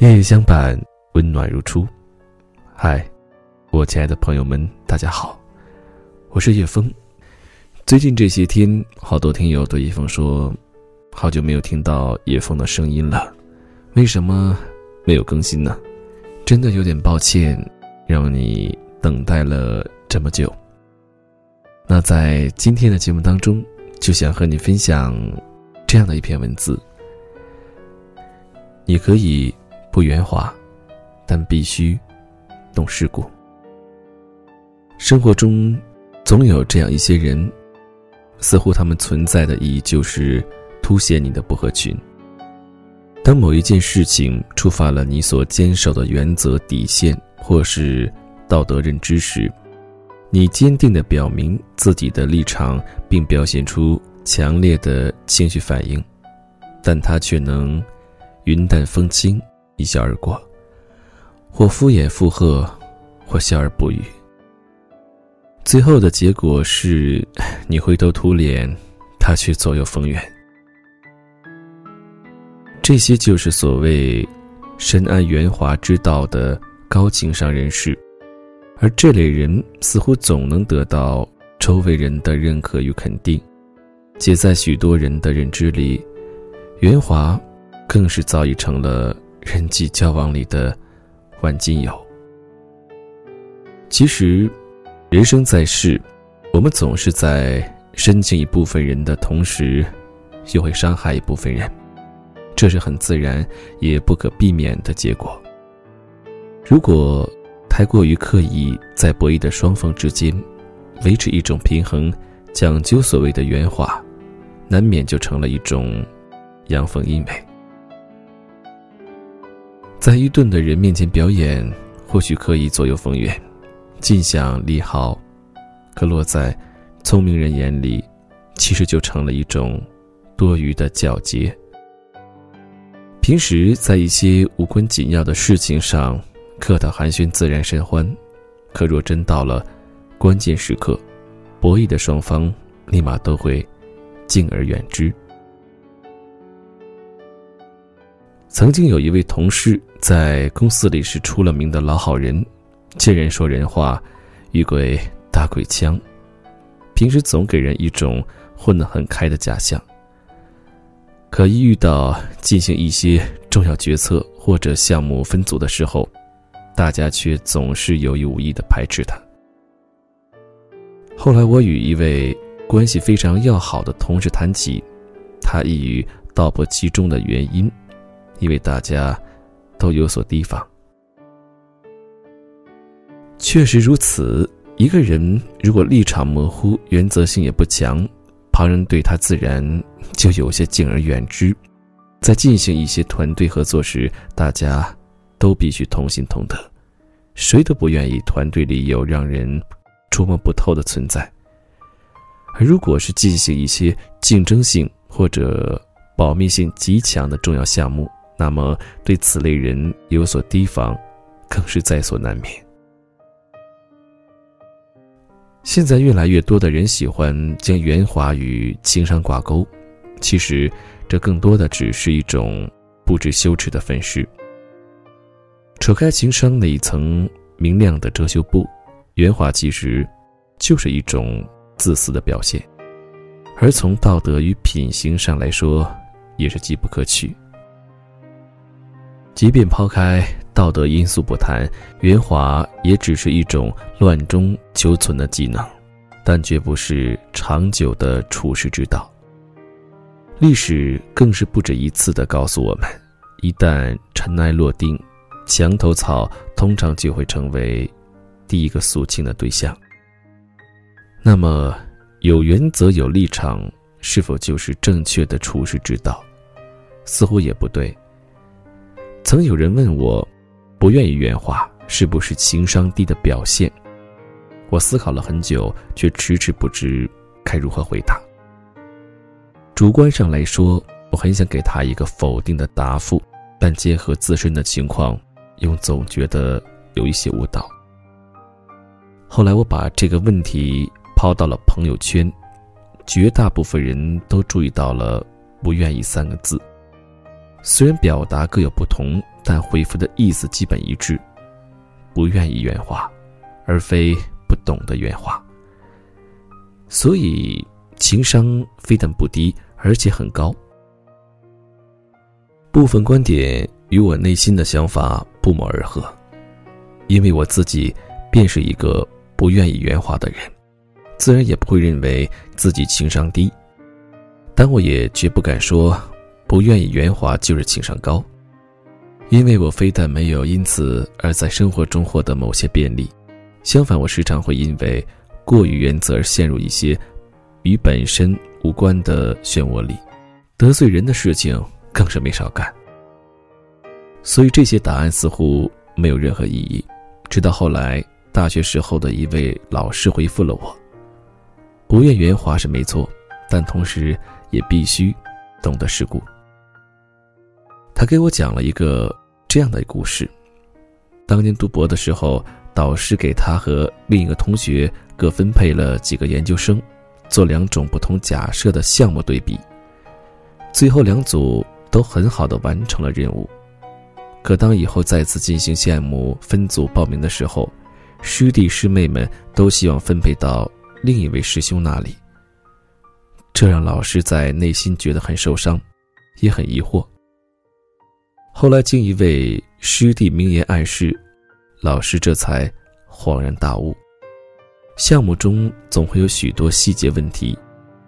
夜夜相伴，温暖如初。嗨，我亲爱的朋友们，大家好，我是叶枫。最近这些天，好多听友对叶枫说，好久没有听到叶枫的声音了，为什么没有更新呢？真的有点抱歉，让你等待了这么久。那在今天的节目当中，就想和你分享这样的一篇文字。你可以。不圆滑，但必须懂世故。生活中总有这样一些人，似乎他们存在的意义就是凸显你的不合群。当某一件事情触发了你所坚守的原则底线或是道德认知时，你坚定的表明自己的立场，并表现出强烈的情绪反应，但他却能云淡风轻。一笑而过，或敷衍附和，或笑而不语。最后的结果是，你灰头土脸，他却左右逢源。这些就是所谓深谙圆滑之道的高情商人士，而这类人似乎总能得到周围人的认可与肯定，且在许多人的认知里，圆滑更是早已成了。人际交往里的万金油。其实，人生在世，我们总是在深情一部分人的同时，又会伤害一部分人，这是很自然也不可避免的结果。如果太过于刻意在博弈的双方之间维持一种平衡，讲究所谓的圆滑，难免就成了一种阳奉阴违。在愚钝的人面前表演，或许可以左右逢源，尽享利好；可落在聪明人眼里，其实就成了一种多余的皎洁。平时在一些无关紧要的事情上客套寒暄、自然甚欢，可若真到了关键时刻，博弈的双方立马都会敬而远之。曾经有一位同事在公司里是出了名的老好人，见人说人话，遇鬼打鬼枪，平时总给人一种混得很开的假象。可一遇到进行一些重要决策或者项目分组的时候，大家却总是有意无意的排斥他。后来我与一位关系非常要好的同事谈起，他一语道破其中的原因。因为大家都有所提防，确实如此。一个人如果立场模糊、原则性也不强，旁人对他自然就有些敬而远之。在进行一些团队合作时，大家都必须同心同德，谁都不愿意团队里有让人捉摸不透的存在。而如果是进行一些竞争性或者保密性极强的重要项目，那么，对此类人有所提防，更是在所难免。现在越来越多的人喜欢将圆滑与情商挂钩，其实这更多的只是一种不知羞耻的粉饰。扯开情商那一层明亮的遮羞布，圆滑其实就是一种自私的表现，而从道德与品行上来说，也是机不可取。即便抛开道德因素不谈，圆滑也只是一种乱中求存的技能，但绝不是长久的处世之道。历史更是不止一次的告诉我们：一旦尘埃落定，墙头草通常就会成为第一个肃清的对象。那么，有原则、有立场，是否就是正确的处世之道？似乎也不对。曾有人问我，不愿意圆滑是不是情商低的表现？我思考了很久，却迟迟不知该如何回答。主观上来说，我很想给他一个否定的答复，但结合自身的情况，又总觉得有一些误导。后来我把这个问题抛到了朋友圈，绝大部分人都注意到了“不愿意”三个字。虽然表达各有不同，但回复的意思基本一致。不愿意圆滑，而非不懂得圆滑。所以情商非但不低，而且很高。部分观点与我内心的想法不谋而合，因为我自己便是一个不愿意圆滑的人，自然也不会认为自己情商低，但我也绝不敢说不愿意圆滑就是情商高，因为我非但没有因此而在生活中获得某些便利，相反，我时常会因为过于原则而陷入一些与本身无关的漩涡里，得罪人的事情。更是没少干，所以这些答案似乎没有任何意义。直到后来，大学时候的一位老师回复了我：“不愿圆滑是没错，但同时也必须懂得世故。”他给我讲了一个这样的故事：当年读博的时候，导师给他和另一个同学各分配了几个研究生，做两种不同假设的项目对比，最后两组。都很好的完成了任务，可当以后再次进行项目分组报名的时候，师弟师妹们都希望分配到另一位师兄那里。这让老师在内心觉得很受伤，也很疑惑。后来经一位师弟明言暗示，老师这才恍然大悟：项目中总会有许多细节问题，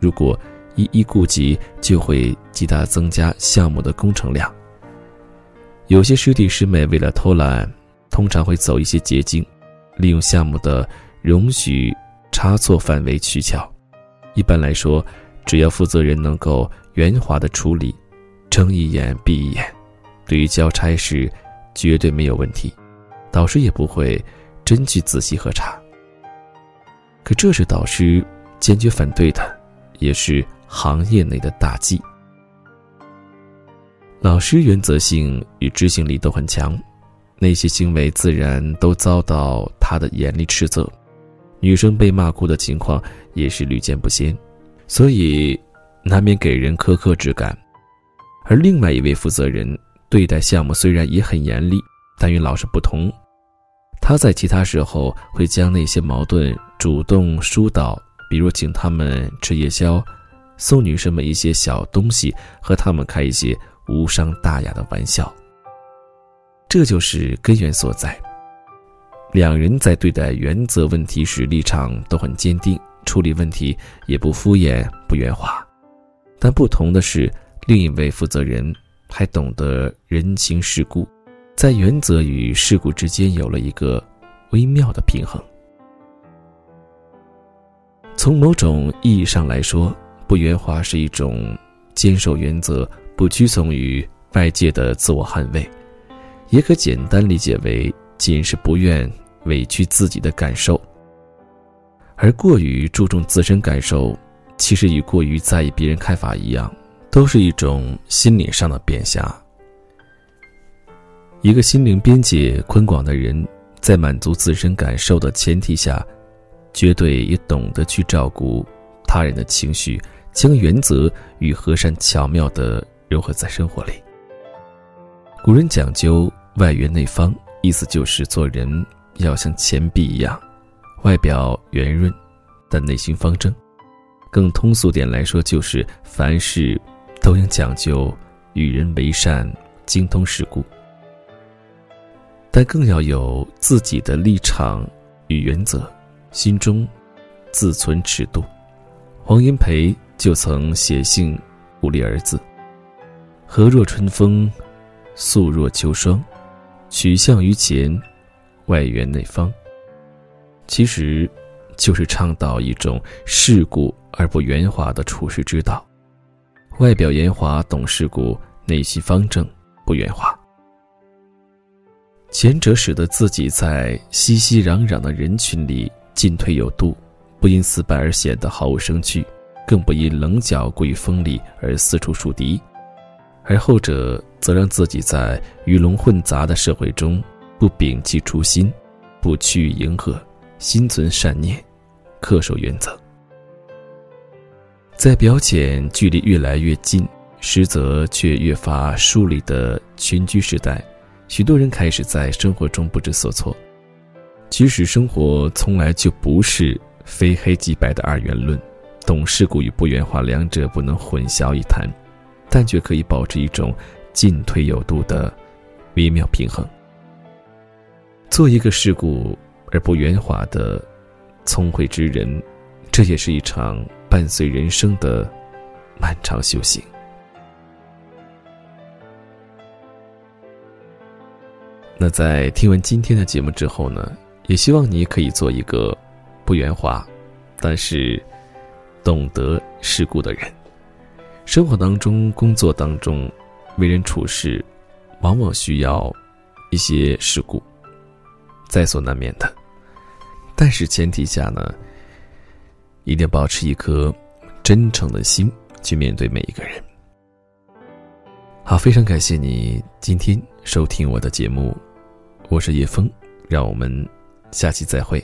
如果。一一顾及，就会极大增加项目的工程量。有些师弟师妹为了偷懒，通常会走一些捷径，利用项目的容许差错范围取巧。一般来说，只要负责人能够圆滑的处理，睁一眼闭一眼，对于交差时绝对没有问题，导师也不会真去仔细核查。可这是导师坚决反对的，也是。行业内的大忌。老师原则性与执行力都很强，那些行为自然都遭到他的严厉斥责，女生被骂哭的情况也是屡见不鲜，所以难免给人苛刻之感。而另外一位负责人对待项目虽然也很严厉，但与老师不同，他在其他时候会将那些矛盾主动疏导，比如请他们吃夜宵。送女生们一些小东西，和他们开一些无伤大雅的玩笑。这就是根源所在。两人在对待原则问题时立场都很坚定，处理问题也不敷衍不圆滑。但不同的是，另一位负责人还懂得人情世故，在原则与世故之间有了一个微妙的平衡。从某种意义上来说。不圆滑是一种坚守原则、不屈从于外界的自我捍卫，也可简单理解为仅是不愿委屈自己的感受。而过于注重自身感受，其实与过于在意别人看法一样，都是一种心理上的贬狭。一个心灵边界宽广的人，在满足自身感受的前提下，绝对也懂得去照顾他人的情绪。将原则与和善巧妙地融合在生活里。古人讲究外圆内方，意思就是做人要像钱币一样，外表圆润，但内心方正。更通俗点来说，就是凡事都应讲究与人为善，精通世故。但更要有自己的立场与原则，心中自存尺度。黄炎培。就曾写信鼓励儿子：“和若春风，素若秋霜，取向于前，外圆内方。”其实，就是倡导一种世故而不圆滑的处世之道。外表圆滑懂世故，内心方正不圆滑。前者使得自己在熙熙攘攘的人群里进退有度，不因死板而显得毫无生趣。更不因棱角过于锋利而四处树敌，而后者则让自己在鱼龙混杂的社会中不摒弃初心，不趋于迎合，心存善念，恪守原则。在表浅距离越来越近，实则却越发疏离的群居时代，许多人开始在生活中不知所措。其实生活从来就不是非黑即白的二元论，懂世故与不圆滑两者不能混淆一谈，但却可以保持一种进退有度的微妙平衡。做一个世故而不圆滑的聪慧之人，这也是一场伴随人生的漫长修行。那在听完今天的节目之后呢，也希望你可以做一个不圆滑，但是懂得世故的人。生活当中、工作当中，为人处事，往往需要一些世故。在所难免的，但是前提下呢，一定要保持一颗真诚的心去面对每一个人。好，非常感谢你今天收听我的节目，我是叶峰，让我们下期再会。